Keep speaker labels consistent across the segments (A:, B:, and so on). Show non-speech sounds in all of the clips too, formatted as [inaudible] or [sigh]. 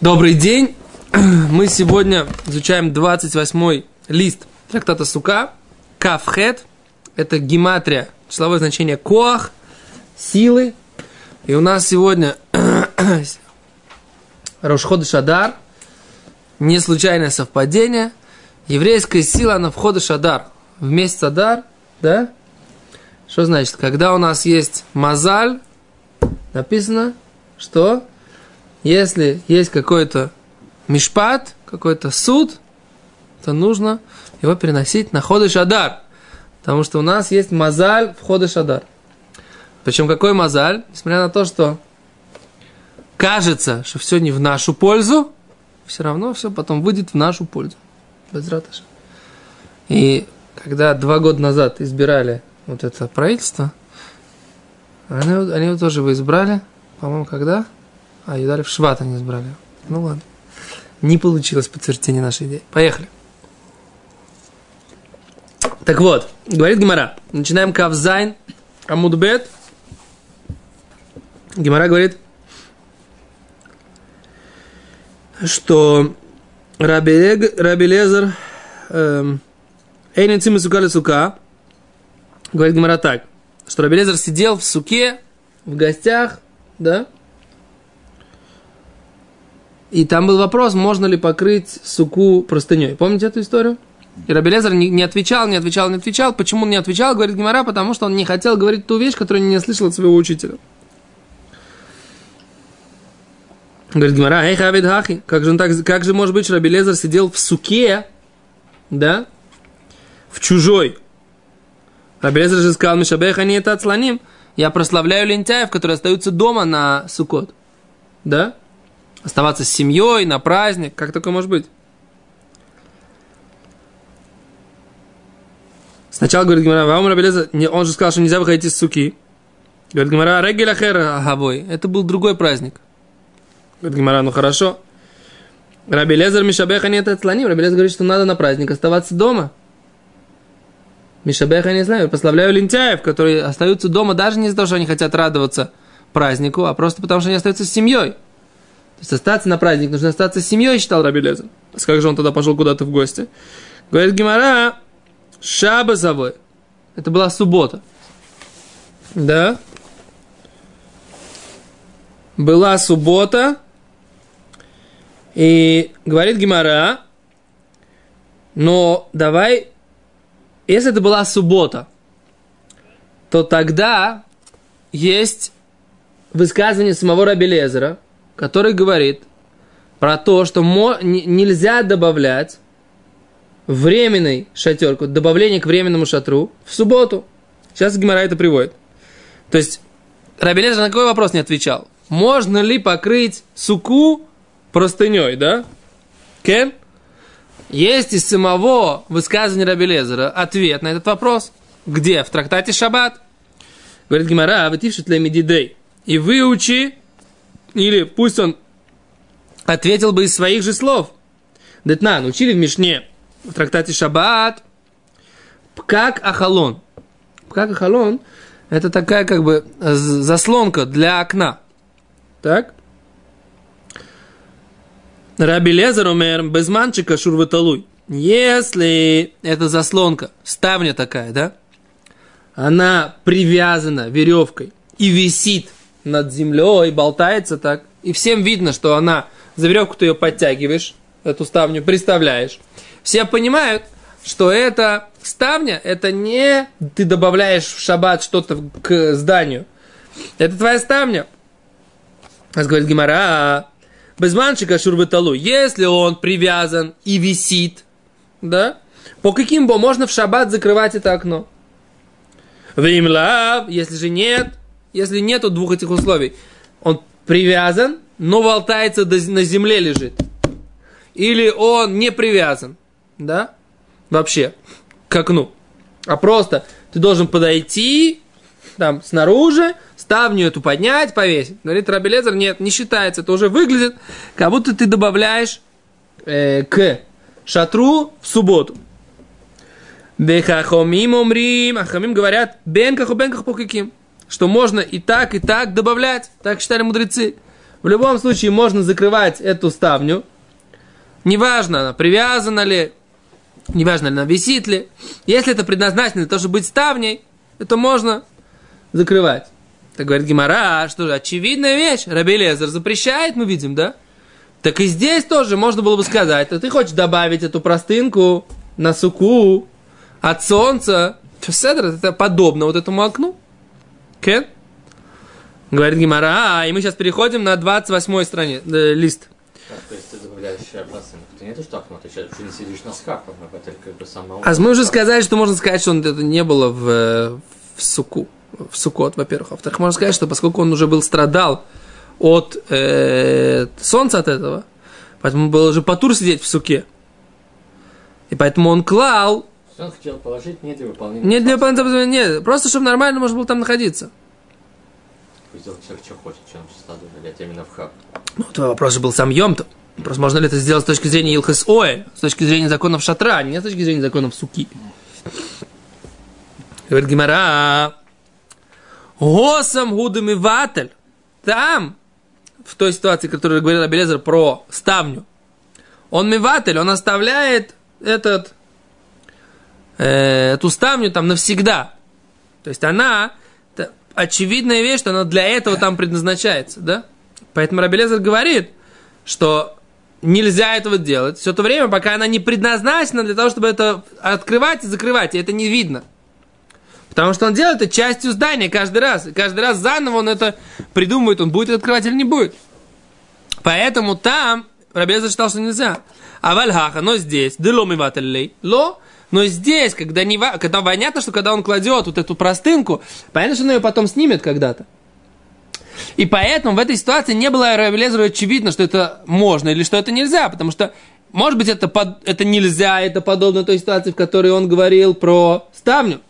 A: Добрый день. [clears throat] Мы сегодня изучаем 28 лист трактата Сука. Кафхет. Это гематрия, числовое значение коах, силы. И у нас сегодня [clears throat] Рошход Шадар. Не случайное совпадение. Еврейская сила на входа Шадар. В месяц Адар, да? Что значит? Когда у нас есть мазаль, написано, что если есть какой-то мишпат, какой-то суд, то нужно его переносить на ходы шадар. Потому что у нас есть мазаль в ходы шадар. Причем какой мазаль? Несмотря на то, что кажется, что все не в нашу пользу, все равно все потом выйдет в нашу пользу. Без ратыша. И когда два года назад избирали вот это правительство, они, они его тоже вы избрали, по-моему, когда? А Юдалев Шват они избрали. Ну ладно. Не получилось подтверждение нашей идеи. Поехали. Так вот, говорит Гимара. Начинаем Кавзайн Амудбет. Гимара говорит, что Раби, Раби Лезер эм, Эйнин Цимы Сука Сука говорит Гимара так, что Раби Лезер сидел в суке, в гостях, да, и там был вопрос, можно ли покрыть суку простыней. Помните эту историю? И Рабелезер не, отвечал, не отвечал, не отвечал. Почему он не отвечал, говорит Гимара, потому что он не хотел говорить ту вещь, которую не слышал от своего учителя. Говорит Гимара, эй, Хавид Хахи, как же, он так, как же может быть, что Рабелезер сидел в суке, да, в чужой. Рабелезер же сказал, Мишабеха не это отслоним. Я прославляю лентяев, которые остаются дома на сукот. Да? Оставаться с семьей на праздник. Как такое может быть? Сначала говорит Гимара, он же сказал, что нельзя выходить из суки. Говорит Гимара, регеля агавой. Это был другой праздник. Говорит Гимара, ну хорошо. Раби Лезер Мишабеха нет отслоним. Раби Лезер говорит, что надо на праздник оставаться дома. Мишабеха не знаю. Прославляю лентяев, которые остаются дома даже не из-за того, что они хотят радоваться празднику, а просто потому, что они остаются с семьей. То есть остаться на праздник, нужно остаться с семьей, считал Раби Лезер. Как же он тогда пошел куда-то в гости? Говорит Гимара, Шабасовой. Это была суббота. Да? Была суббота. И говорит Гимара, но давай, если это была суббота, то тогда есть высказывание самого Раби Лезера – который говорит про то, что нельзя добавлять временный шатер, добавление к временному шатру в субботу. Сейчас Гимара это приводит. То есть Рабелезер на какой вопрос не отвечал. Можно ли покрыть суку простыней, да? Кен? Есть из самого высказывания Рабелезера ответ на этот вопрос. Где? В трактате Шаббат. Говорит Гимара, а вы для медидей. И выучи или пусть он ответил бы из своих же слов. Детнан, учили в Мишне, в трактате Шаббат, как ахалон. Как ахалон – это такая как бы заслонка для окна. Так? Раби Лезер умер без манчика шурваталуй. Если эта заслонка, ставня такая, да, она привязана веревкой и висит над землей, болтается так. И всем видно, что она, за веревку ты ее подтягиваешь, эту ставню, представляешь. Все понимают, что это ставня, это не ты добавляешь в шаббат что-то к зданию. Это твоя ставня. Нас говорит Гимара, без манчика шурбаталу, если он привязан и висит, да, по каким бы можно в шаббат закрывать это окно? Вимлав, если же нет, если нету двух этих условий, он привязан, но болтается на земле лежит. Или он не привязан, да, вообще, к окну. А просто ты должен подойти, там, снаружи, ставню эту поднять, повесить. Говорит Рабелезер, нет, не считается. Это уже выглядит, как будто ты добавляешь э, к шатру в субботу. Бехахомим умрим, а хамим говорят, бенкаху бенках по каким что можно и так, и так добавлять. Так считали мудрецы. В любом случае можно закрывать эту ставню. Неважно, она привязана ли, неважно, ли она висит ли. Если это предназначено для того, чтобы быть ставней, это можно закрывать. Так говорит Гимара, что же, очевидная вещь. Раби Лезер запрещает, мы видим, да? Так и здесь тоже можно было бы сказать, а ты хочешь добавить эту простынку на суку от солнца, Седр, это подобно вот этому окну. Кен? Говорит Гимара, а, и мы сейчас переходим на 28 стране, э, лист.
B: То есть ты добавляешь простынку, это не то, что окно, ты сейчас уже не сидишь на скафах, это как бы сама...
A: А мы уже сказали, что можно сказать, что это не было в, э, в суку, в сукот, во-первых. Во-вторых, можно сказать, что поскольку он уже был страдал от э, солнца от этого, поэтому был уже потур сидеть в суке. И поэтому он клал
B: он хотел положить не для выполнения.
A: Не для выполнения, нет, просто чтобы нормально можно было там находиться.
B: Сделать человек, что хочет, чем стаду налять именно в хаб.
A: Ну, то вопрос же был сам Йомтов. Просто можно ли это сделать с точки зрения Илхас Оэ, с точки зрения законов шатра, а не с точки зрения законов суки. Говорит Гимара, Госам гудам и ватель. Там, в той ситуации, которую говорил Абелезер про ставню, он миватель, он оставляет этот э, эту ставню там навсегда. То есть она, это очевидная вещь, что она для этого там предназначается, да? Поэтому Рабелезер говорит, что нельзя этого делать все то время, пока она не предназначена для того, чтобы это открывать и закрывать, и это не видно. Потому что он делает это частью здания каждый раз. И каждый раз заново он это придумывает, он будет открывать или не будет. Поэтому там Рабелезер считал, что нельзя. А вальхаха, но здесь, дело ло, но здесь, когда, не, когда понятно, что когда он кладет вот эту простынку, понятно, что он ее потом снимет когда-то. И поэтому в этой ситуации не было Равелезеру очевидно, что это можно или что это нельзя, потому что, может быть, это, под, это нельзя, это подобно той ситуации, в которой он говорил про ставню.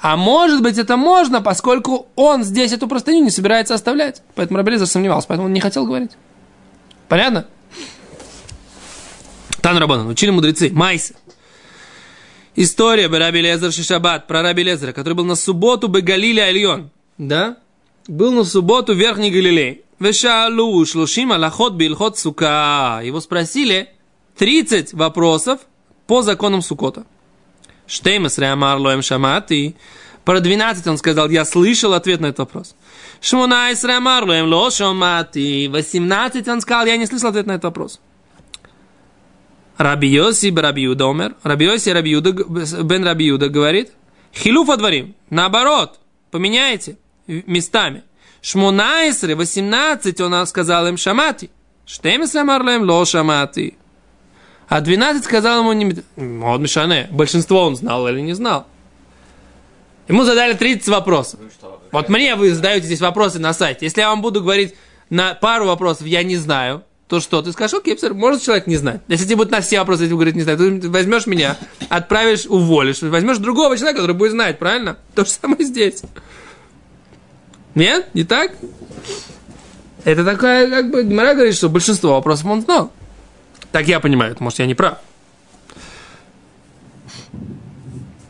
A: А может быть, это можно, поскольку он здесь эту простыню не собирается оставлять. Поэтому Рабелезер сомневался, поэтому он не хотел говорить. Понятно? Тан Рабанан, учили мудрецы. Майсы. История Раби Лезер Шишабат про Раби Лезера, который был на субботу бы Галиле Альон. Да? Был на субботу в Верхней Галилее. Вешалу шлушим алахот бильхот сука. Его спросили 30 вопросов по законам Сукота. Штеймас реамар лоем шамати. Про 12 он сказал, я слышал ответ на этот вопрос. Шмунайс реамар лоем ло шамати. 18 он сказал, я не слышал ответ на этот вопрос. Раби Йоси Раби Юда умер. Раби Йоси Раби Юда, бен Раби Юда говорит, хилуф отворим, наоборот, поменяйте местами. Шмунайсре, 18, он сказал им шамати. Штемис амарлем ло шамати. А 12 сказал ему не... Вот Мишане, большинство он знал или не знал. Ему задали 30 вопросов. Ну, вот мне вы задаете здесь вопросы на сайте. Если я вам буду говорить на пару вопросов «я не знаю», то что? Ты скажешь, окей, может человек не знать. Если тебе будут на все вопросы, если говорит не знаю, ты возьмешь меня, отправишь, уволишь, возьмешь другого человека, который будет знать, правильно? [laughs] То же самое здесь. Нет? Не так? Это такая, как бы, Мара говорит, что большинство вопросов он знал. Так я понимаю, может, я не прав.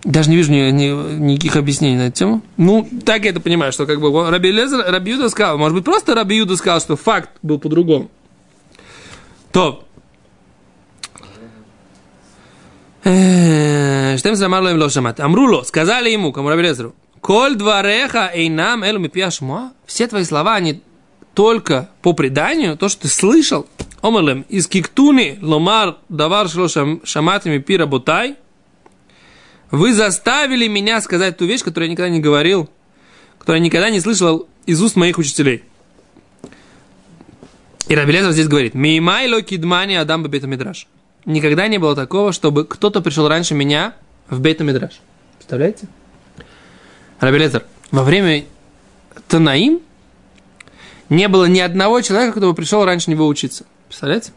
A: Даже не вижу ни, ни, никаких объяснений на эту тему. Ну, так я это понимаю, что как бы Раби, Лезер, Раби Юда сказал, может быть, просто Раби Юда сказал, что факт был по-другому. То. Штем замарло им лошамат. Амруло, сказали ему, кому Рабелезеру, Коль двореха эйнам элу мипья Все твои слова, они только по преданию, то, что ты слышал. Омерлем, из киктуни ломар давар шло шаматами пира бутай. Вы заставили меня сказать ту вещь, которую я никогда не говорил, которую я никогда не слышал из уст моих учителей. И Рабелезер здесь говорит, «Меймайло кидмани адам бета мидраш». Никогда не было такого, чтобы кто-то пришел раньше меня в бета мидраш. Представляете? Рабелезер, во время Танаим не было ни одного человека, кто бы пришел раньше него учиться. Представляете?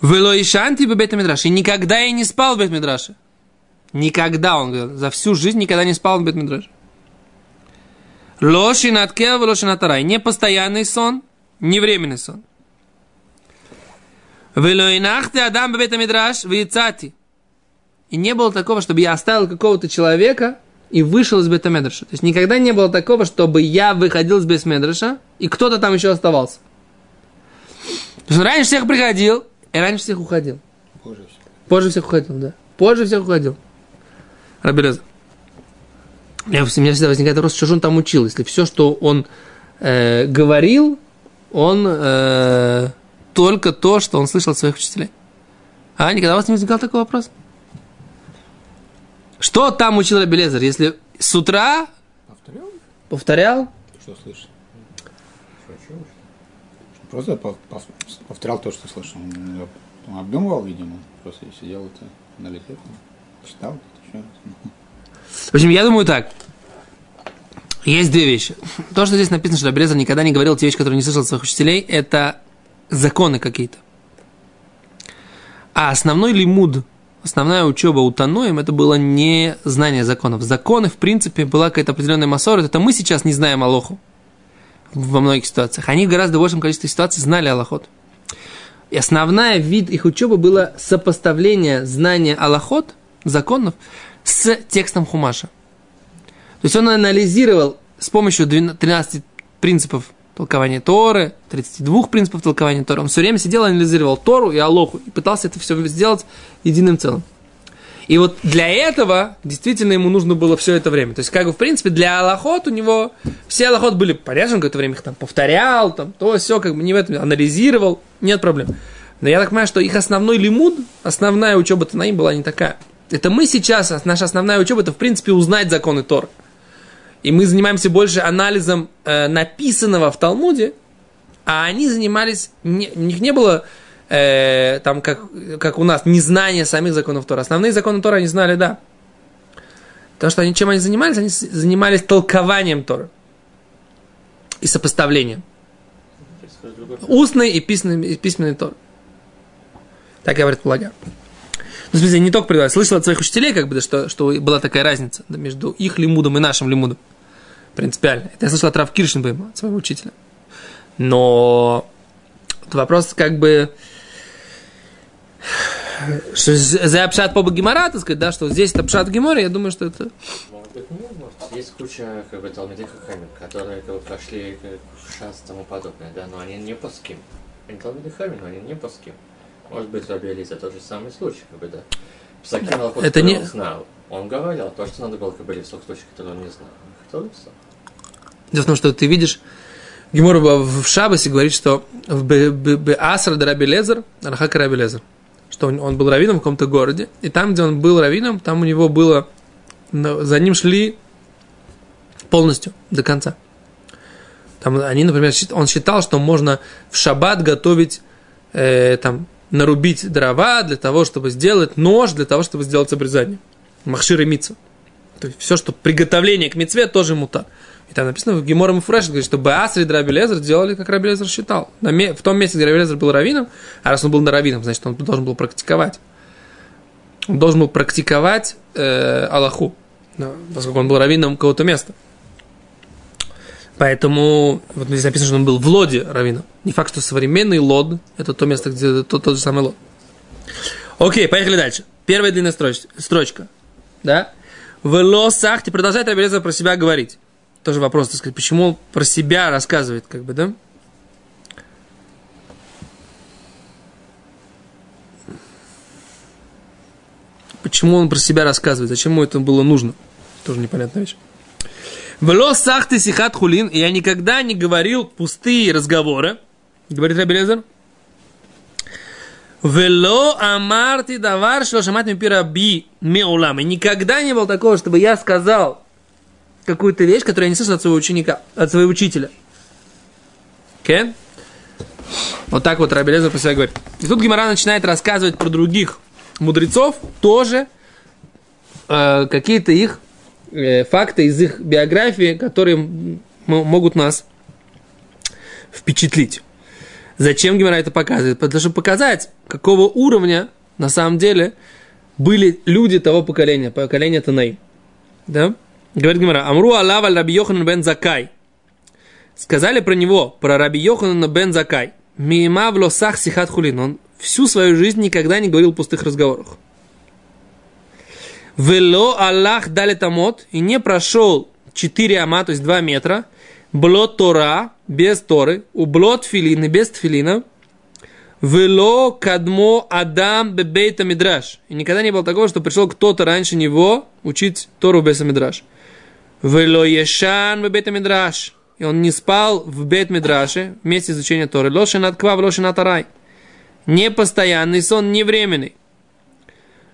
A: Вело ишанти бы бета мидраш. И никогда я не спал в бет мидраше. Никогда, он за всю жизнь никогда не спал в бет мидраше. Лошинат кев, лошинат рай. Не постоянный сон, не временный сон. Велоинахте адам бебета мидраш вицати. И не было такого, чтобы я оставил какого-то человека и вышел из бета То есть никогда не было такого, чтобы я выходил из бета и кто-то там еще оставался. То есть он раньше всех приходил и раньше всех уходил.
C: Позже всего.
A: Позже всех уходил, да. Позже всех уходил. Рабелеза. У меня всегда возникает вопрос, что же он там учил, если все, что он э, говорил, он э, только то, что он слышал от своих учителей. А никогда у вас не возникал такой вопрос? Что там учил Рабелезер, если с утра
C: Повторял?
A: повторял,
C: Что слышал? Просто пов- пов- повторял то, что слышал. Он, обдумывал, видимо. Просто сидел это на лете, читал еще раз.
A: В общем, я думаю так. Есть две вещи. То, что здесь написано, что Рабелезер никогда не говорил те вещи, которые не слышал от своих учителей, это законы какие-то. А основной лимуд, основная учеба у Таноем, это было не знание законов. Законы, в принципе, была какая-то определенная массора. Это мы сейчас не знаем Алоху во многих ситуациях. Они в гораздо большем количестве ситуаций знали Аллахот. И основная вид их учебы было сопоставление знания Аллахот, законов, с текстом Хумаша. То есть он анализировал с помощью 12 13 принципов толкования Торы, 32 принципов толкования Торы. Он все время сидел, анализировал Тору и Алоху и пытался это все сделать единым целым. И вот для этого действительно ему нужно было все это время. То есть, как бы, в принципе, для Аллахот у него все Аллахот были он какое-то время их там повторял, там, то, все, как бы не в этом, анализировал, нет проблем. Но я так понимаю, что их основной лимуд, основная учеба Танаим была не такая. Это мы сейчас, наша основная учеба, это, в принципе, узнать законы Торы. И мы занимаемся больше анализом э, написанного в Талмуде, а они занимались, не, у них не было э, там, как, как у нас, незнание самих законов Тора. Основные законы Тора они знали, да. То, что они, чем они занимались, они занимались толкованием Торы и сопоставлением. Устной и письменной, и письменной Торы. Так я предполагаю. Ну, в смысле, не только предполагаю, слышал от своих учителей, как бы, да, что, что была такая разница да, между их лимудом и нашим лимудом. Принципиально. Это я слышал от Рав Киршенбейма, от своего учителя. Но вопрос, как бы, что за пшат по Гемора, так сказать, да, что здесь это пшат Гемора, я думаю, что это...
B: Может, есть куча, как бы, Талмиды Хахамим, которые, как бы, прошли как, в шас и тому подобное, да, но они не по ским. Они Талмиды Хахамим, но они не по ским. Может быть, Раби Элиза тот же самый случай, как бы, да. Аллахот,
A: Это не-
B: он знал, он говорил то, что надо было, бы, в случае, который он не знал. Он хотел и всё.
A: Дело в том, что ты видишь, Гемора в Шабасе говорит, что в Бе- Бе- Беасра Раби Лезер, Рахака Раби Лезер, что он, он был раввином в каком-то городе, и там, где он был раввином, там у него было, за ним шли полностью, до конца. Там они, например, он считал, что можно в шаббат готовить, э, там, нарубить дрова для того, чтобы сделать нож, для того, чтобы сделать обрезание. Махшир и митцва. То есть все, что приготовление к мецве, тоже мута. И там написано в Гемора Муфреш, говорит, что Баасри и Раби Лезер делали, как Раби Лезер считал. В том месте, где Раби Лезер был раввином, а раз он был на раввином, значит, он должен был практиковать. Он должен был практиковать э, Аллаху, поскольку он был раввином какого-то места. Поэтому, вот здесь написано, что он был в Лоде раввином. Не факт, что современный Лод – это то место, где тот, тот же самый Лод. Окей, поехали дальше. Первая длинная строч- строчка. Да? В лосахте продолжает Рабелеза про себя говорить. Тоже вопрос, так сказать, почему он про себя рассказывает, как бы, да? Почему он про себя рассказывает? Зачем ему это было нужно? Тоже непонятная вещь. В лосахте сихат хулин, я никогда не говорил пустые разговоры, говорит Рабелезер. Вело амарти давар шлошамат мипира би меулам. И никогда не было такого, чтобы я сказал какую-то вещь, которую я не слышал от своего ученика, от своего учителя. Okay? Вот так вот Раби Лезер про себя говорит. И тут Гимара начинает рассказывать про других мудрецов, тоже э, какие-то их факты из их биографии, которые могут нас впечатлить. Зачем Гимара это показывает? Потому что показать, какого уровня на самом деле были люди того поколения, поколения Танаим. Да? Говорит Гимара, Амру Аллах аль Раби Йохан бен Закай. Сказали про него, про Раби Йоханана бен Закай. Мима в лосах сихат хулин. Он всю свою жизнь никогда не говорил пустых разговорах. Вело Аллах дали тамот и не прошел 4 ама, то есть 2 метра, было Тора, без Торы, ублот филины, без тфилина, вело кадмо адам бебейта мидраш. И никогда не было такого, что пришел кто-то раньше него учить Тору без мидраш. Вело ешан бебейта мидраш. И он не спал в бет мидраше вместе изучения Торы. Квав, лошен от арай. Не постоянный сон, не временный.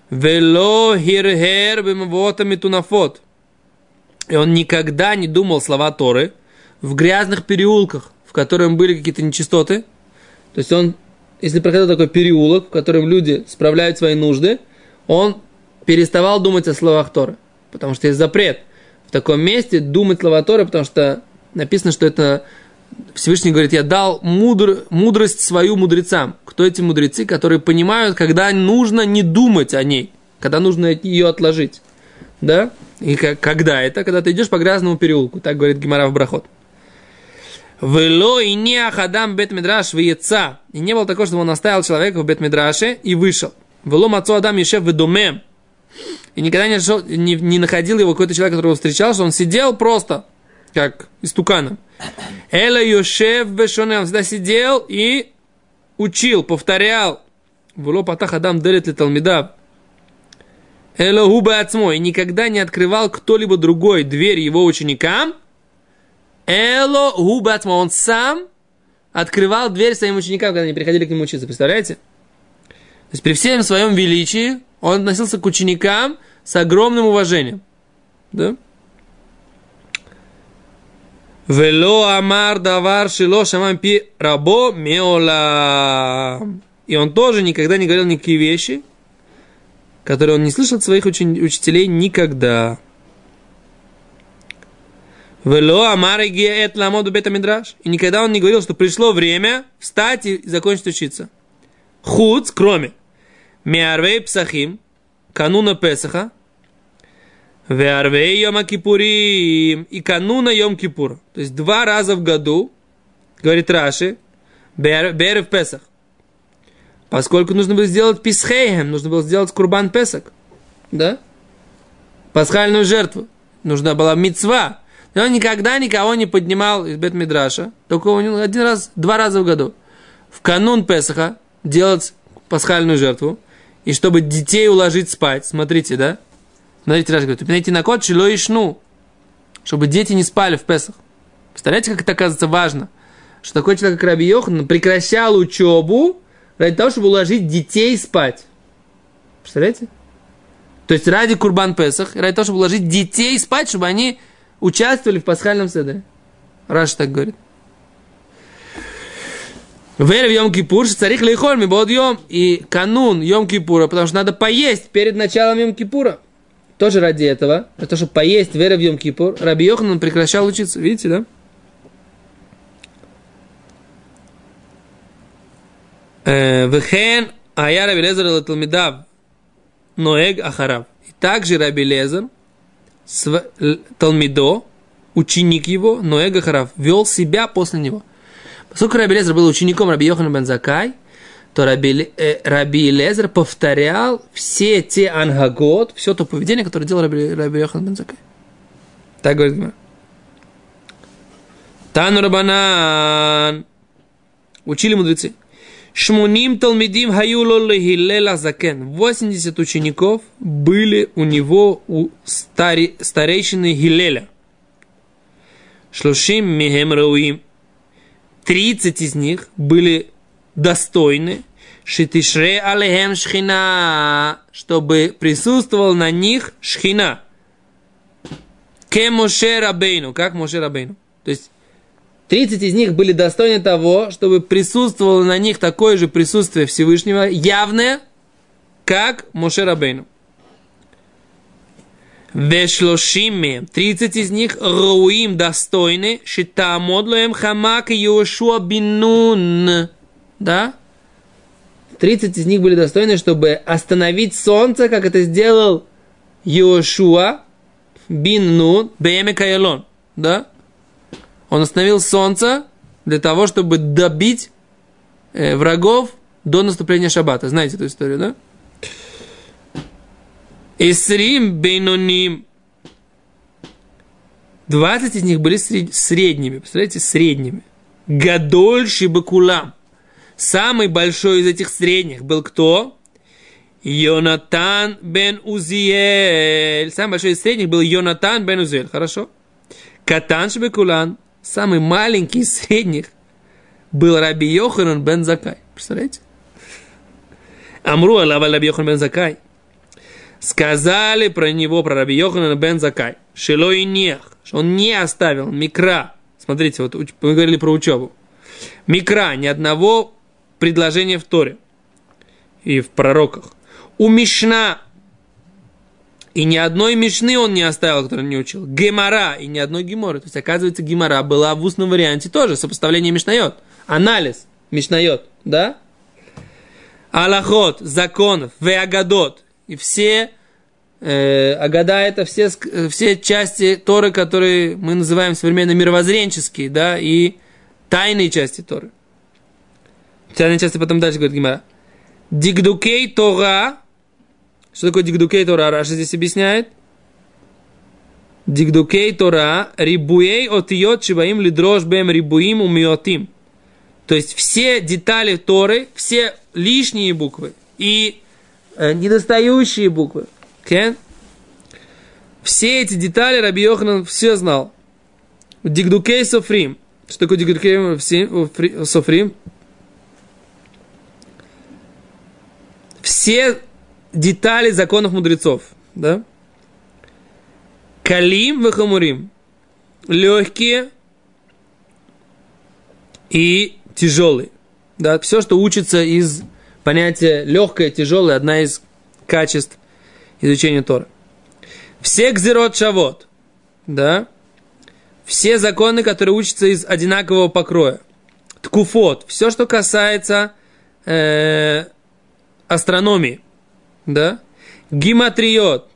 A: Вело хирхер бимвотами тунафот. И он никогда не думал слова Торы в грязных переулках, в которых были какие-то нечистоты. То есть он, если проходил такой переулок, в котором люди справляют свои нужды, он переставал думать о словах Торы. Потому что есть запрет в таком месте думать слова Торы, потому что написано, что это Всевышний говорит, я дал мудр, мудрость свою мудрецам. Кто эти мудрецы, которые понимают, когда нужно не думать о ней, когда нужно ее отложить. Да? И как, когда это? Когда ты идешь по грязному переулку, так говорит Гимара в Брахот. Вело и не ахадам бет медраш яйца. И не было такого, чтобы он оставил человека в бет медраше и вышел. Вело мацо адам ешев в доме. И никогда не, не, не находил его какой-то человек, которого встречал, что он сидел просто, как истуканом. Эла Йошев Бешоне, он всегда сидел и учил, повторял. Вело патах адам делит ли талмидав. Эла губа отсмо. Никогда не открывал кто-либо другой дверь его ученикам. Эло губа отсмо. Он сам открывал дверь своим ученикам, когда они приходили к нему учиться. Представляете? То есть при всем своем величии он относился к ученикам с огромным уважением. Да? Вело амар давар шило шамам пи рабо меола. И он тоже никогда не говорил никакие вещи, которые он не слышал от своих учен- учителей никогда. Вело амар эт ламоду бета мидраш. И никогда он не говорил, что пришло время встать и закончить учиться. Худ, кроме. Миарвей псахим, кануна Песаха, Веарвей Йома Кипурим и кануна Йом Кипур. То есть два раза в году, говорит Раши, Бер в Песах. Поскольку нужно было сделать Писхейхем, нужно было сделать Курбан Песах. Да? Пасхальную жертву. Нужна была мецва. Но он никогда никого не поднимал из Бет-Мидраша. Только у один раз, два раза в году. В канун Песаха делать пасхальную жертву. И чтобы детей уложить спать. Смотрите, да? Смотрите, Раш говорит, найти на код шило и шну, чтобы дети не спали в Песах. Представляете, как это оказывается важно? Что такой человек, как Раби Йохан, прекращал учебу ради того, чтобы уложить детей спать. Представляете? То есть ради Курбан Песах, ради того, чтобы уложить детей спать, чтобы они участвовали в пасхальном седре. Раш так говорит. Верь в Йом Кипур, царих лейхоль ми bod Йом. И канун Йом Кипура, потому что надо поесть перед началом Йом Кипура. Тоже ради этого, для того, чтобы поесть веры в Йом Кипур, Раби Йоханан прекращал учиться. Видите, да? Вехен Ая Раби Лезер Латалмидав Ноэг Ахарав. И также Раби Лезер, Талмидо, ученик его, Ноэг Ахарав, вел себя после него. Поскольку Раби Лезер был учеником Раби Йохана Бензакай, то Раби, э, Раби Лезер повторял все те ангагот, все то поведение, которое делал Раби, Раби Йохан Бензакай. Так говорит Гмар. Тану Рабанан. Учили мудрецы. Шмуним Талмидим Хаюло Хиллела Закен. 80 учеников были у него у стари, старейшины Хилеля. Шлушим Михем Рауим. 30 из них были достойны, шитишре алехем шхина, чтобы присутствовал на них шхина. Ке Рабейну, как Моше Рабейну. То есть 30 из них были достойны того, чтобы присутствовало на них такое же присутствие Всевышнего, явное, как Моше Рабейну. Вешлошиме, 30 из них роуим достойны, шитамодлоем хамак Йошуа бинун. Да? 30 из них были достойны, чтобы остановить солнце, как это сделал Йошуа бин Нун Бееме Каялон. Да? Он остановил солнце для того, чтобы добить э, врагов до наступления шаббата. Знаете эту историю, да? Исрим бейноним. 20 из них были средними. Представляете, средними. Гадольши Бакулам. Самый большой из этих средних был кто? Йонатан бен Узиэль. Самый большой из средних был Йонатан бен Узиэль. Хорошо. Катан Шбекулан. Самый маленький из средних был Раби Йоханан бен Закай. Представляете? Амру Алава Раби Йохан бен Закай. Сказали про него, про Раби Йоханана бен Закай. Шило и нех. Что он не оставил микра. Смотрите, вот мы говорили про учебу. Микра, ни одного предложения в Торе и в пророках. У Мишна и ни одной Мишны он не оставил, который не учил. Гемора и ни одной Геморы. То есть, оказывается, Гемора была в устном варианте тоже, сопоставление Мишнает. Анализ Мишнает, да? Аллахот, законов, веагадот. И все, э, агада это все, все части Торы, которые мы называем современно мировоззренческие, да, и тайные части Торы. Тайные части потом дальше говорит Гимара. Дигдукей Тора. Что такое дигдукей Тора? Раша здесь объясняет. Дигдукей Тора. Рибуей отиот шибаим лидрош бем рибуим умиотим. То есть все детали Торы, все лишние буквы и э, недостающие буквы. Okay? Все эти детали Раби Йоханан все знал. Дигдукей Софрим. Что такое Дигдукей Софрим? Все детали законов мудрецов. Да? Калим вахамурим. Легкие и тяжелый. Да, все, что учится из понятия легкое, тяжелое, одна из качеств изучения Торы. Все гзерот шавот, да, все законы, которые учатся из одинакового покроя. Ткуфот, все, что касается э, астрономии, да. Гиматриот,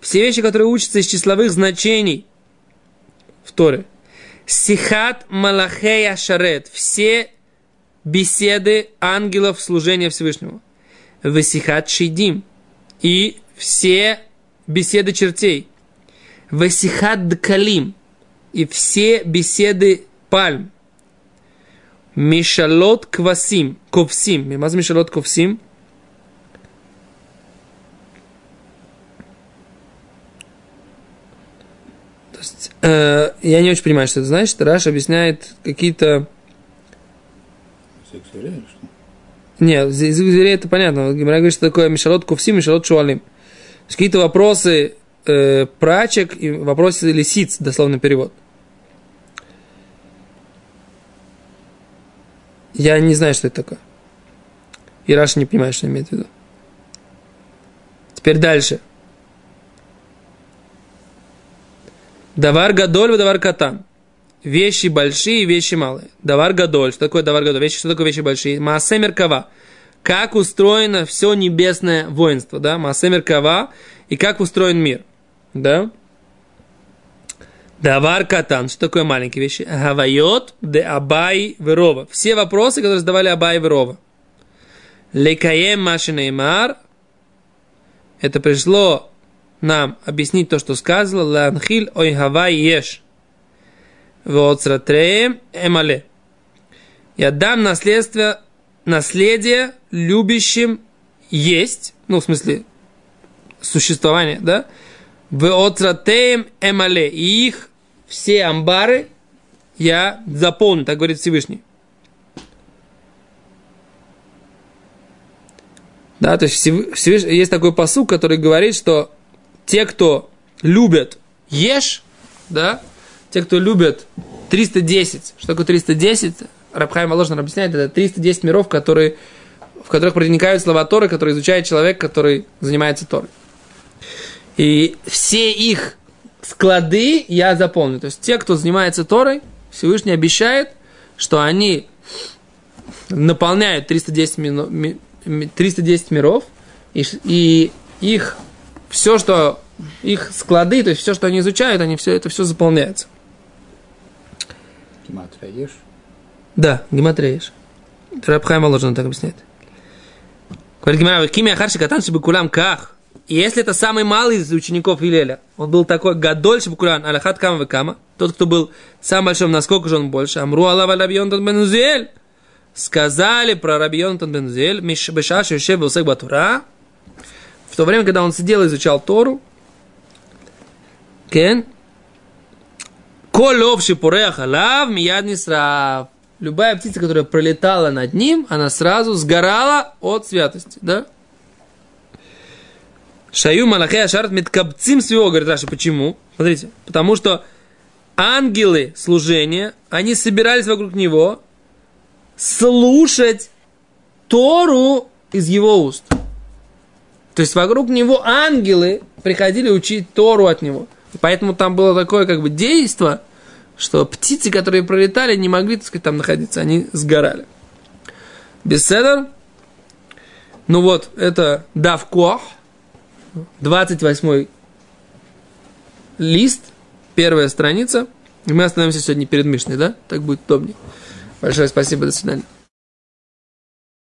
A: все вещи, которые учатся из числовых значений в Торе. Сихат Малахея Шарет, все беседы ангелов служения Всевышнему. Васихат Шидим. И все беседы чертей. Васихат Дкалим. И все беседы пальм. Мишалот Квасим. Ковсим. Мимаз Мишалот Ковсим. То есть, э, я не очень понимаю, что это значит. Раш объясняет какие-то? Нет, из зверей это понятно. Гимара говорит, что такое Мишалот Кувсим, Мишалот Шуалим. Какие-то вопросы э, прачек и вопросы лисиц, дословно перевод. Я не знаю, что это такое. И Раша не понимает, что имеет в виду. Теперь дальше. Давар гадоль, давар катан вещи большие вещи малые. Давар гадоль. Что такое давар гадоль? Вещи, что такое вещи большие? Маасе меркава. Как устроено все небесное воинство, да? Маасе меркава. И как устроен мир, да? Давар катан. Что такое маленькие вещи? Гавайот де Абай Верова. Все вопросы, которые задавали Абай Верова. Лекаем Машинеймар. Это пришло нам объяснить то, что сказано. Ланхиль ой хавай еш. Воцратреем эмале. Я дам наследство, наследие любящим есть, ну, в смысле, существование, да? Воцратреем эмале. И их все амбары я заполню, так говорит Всевышний. Да, то есть Всевышний, есть такой посук, который говорит, что те, кто любят ешь, да, те, кто любят 310, что такое 310? Рабхайм Воложин объясняет, это 310 миров, которые, в которых проникают слова Торы, которые изучает человек, который занимается Торой. И все их склады я заполню. То есть те, кто занимается Торой, Всевышний обещает, что они наполняют 310, ми, 310 миров, и, и их все, что их склады, то есть все, что они изучают, они все это все заполняется.
C: Гематрия ешь?
A: Да, гематрия ешь. Рабхайм Воложин так объясняет. Говорит Гимара, Кими Ахарши Катанши Бекулам Ках. И если это самый малый из учеников Вилеля, он был такой Гадоль Шабукулян, Аллахат Кама Кама, тот, кто был самым большим, насколько же он больше? Амру Аллах Рабьонтан Бенузель. Сказали про Рабьонтан Бенузель, Бешаш Юшев Бусек Батура, то время, когда он сидел и изучал Тору, Кен, Колов Шипурея Халав, Мияд Нисрав. Любая птица, которая пролетала над ним, она сразу сгорала от святости, да? Шаю Малахея Шарт Миткапцим своего, говорит Раша, почему? Смотрите, потому что ангелы служения, они собирались вокруг него слушать Тору из его уст. То есть вокруг него ангелы приходили учить Тору от него. Поэтому там было такое как бы действие, что птицы, которые пролетали, не могли, так сказать, там находиться, они сгорали. Беседер. Ну вот, это Давкох, 28 лист, первая страница. И мы остановимся сегодня перед Мишной, да? Так будет удобнее. Большое спасибо, до свидания.